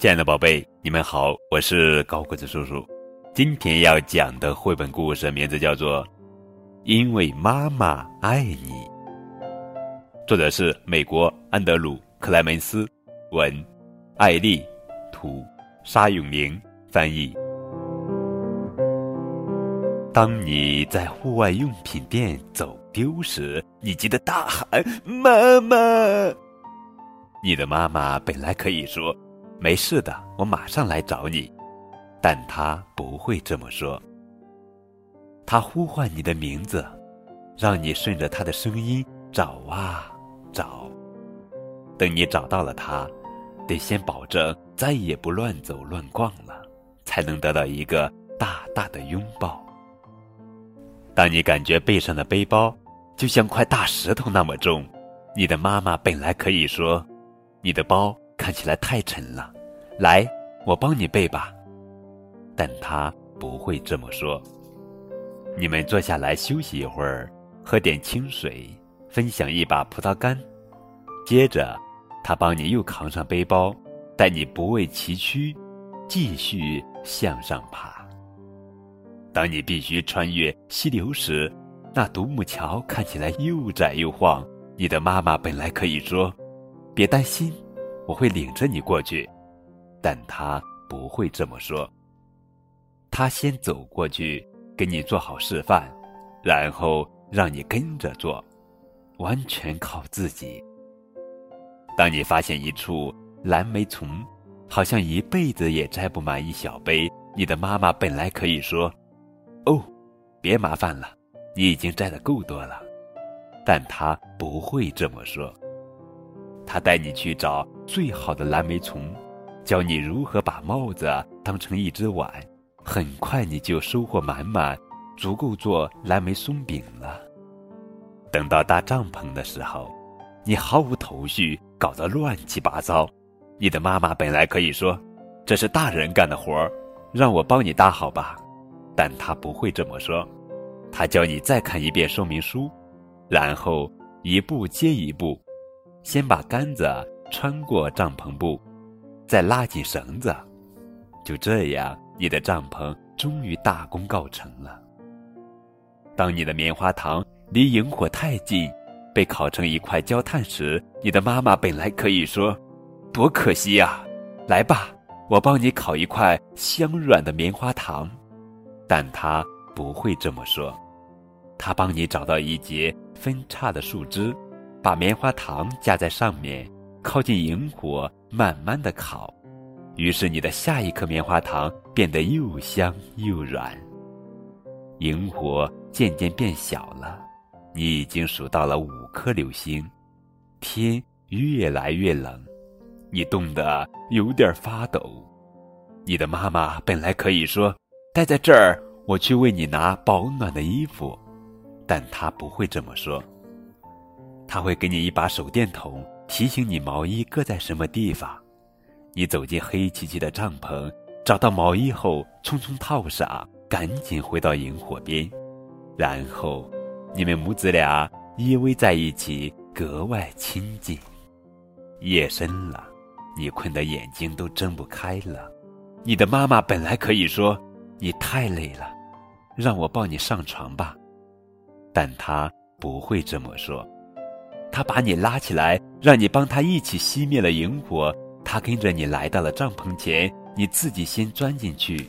亲爱的宝贝，你们好，我是高个子叔叔。今天要讲的绘本故事名字叫做《因为妈妈爱你》，作者是美国安德鲁·克莱门斯，文，艾丽，图，沙永明翻译。当你在户外用品店走丢时，你急得大喊：“妈妈！”你的妈妈本来可以说：“没事的，我马上来找你。”但他不会这么说。他呼唤你的名字，让你顺着他的声音找啊找。等你找到了他，得先保证再也不乱走乱逛了，才能得到一个大大的拥抱。当你感觉背上的背包就像块大石头那么重，你的妈妈本来可以说：“你的包看起来太沉了，来，我帮你背吧。”但他不会这么说。你们坐下来休息一会儿，喝点清水，分享一把葡萄干，接着，他帮你又扛上背包，带你不畏崎岖，继续向上爬。当你必须穿越溪流时，那独木桥看起来又窄又晃。你的妈妈本来可以说：“别担心，我会领着你过去。”但她不会这么说。她先走过去，给你做好示范，然后让你跟着做，完全靠自己。当你发现一处蓝莓丛，好像一辈子也摘不满一小杯，你的妈妈本来可以说。哦，别麻烦了，你已经摘的够多了。但他不会这么说。他带你去找最好的蓝莓丛，教你如何把帽子当成一只碗。很快你就收获满满，足够做蓝莓松饼了。等到搭帐篷的时候，你毫无头绪，搞得乱七八糟。你的妈妈本来可以说：“这是大人干的活儿，让我帮你搭好吧。”但她不会这么说，她教你再看一遍说明书，然后一步接一步，先把杆子穿过帐篷布，再拉紧绳子，就这样，你的帐篷终于大功告成了。当你的棉花糖离萤火太近，被烤成一块焦炭时，你的妈妈本来可以说：“多可惜呀！”来吧，我帮你烤一块香软的棉花糖。但他不会这么说，他帮你找到一截分叉的树枝，把棉花糖架在上面，靠近萤火，慢慢的烤。于是你的下一颗棉花糖变得又香又软。萤火渐渐变小了，你已经数到了五颗流星。天越来越冷，你冻得有点发抖。你的妈妈本来可以说。待在这儿，我去为你拿保暖的衣服，但她不会这么说。他会给你一把手电筒，提醒你毛衣搁在什么地方。你走进黑漆漆的帐篷，找到毛衣后，匆匆套上，赶紧回到萤火边，然后，你们母子俩依偎在一起，格外亲近。夜深了，你困得眼睛都睁不开了。你的妈妈本来可以说。你太累了，让我抱你上床吧。但他不会这么说。他把你拉起来，让你帮他一起熄灭了萤火。他跟着你来到了帐篷前，你自己先钻进去。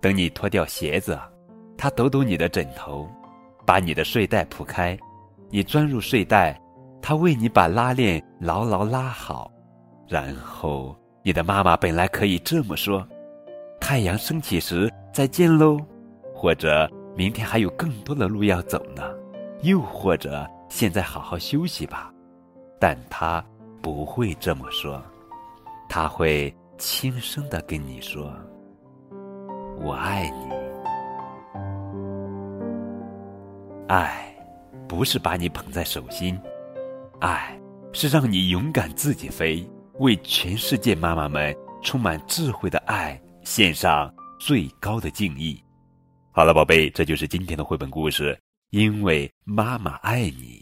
等你脱掉鞋子，他抖抖你的枕头，把你的睡袋铺开。你钻入睡袋，他为你把拉链牢牢拉好。然后，你的妈妈本来可以这么说。太阳升起时再见喽，或者明天还有更多的路要走呢，又或者现在好好休息吧。但他不会这么说，他会轻声的跟你说：“我爱你。”爱，不是把你捧在手心，爱是让你勇敢自己飞，为全世界妈妈们充满智慧的爱。献上最高的敬意。好了，宝贝，这就是今天的绘本故事。因为妈妈爱你。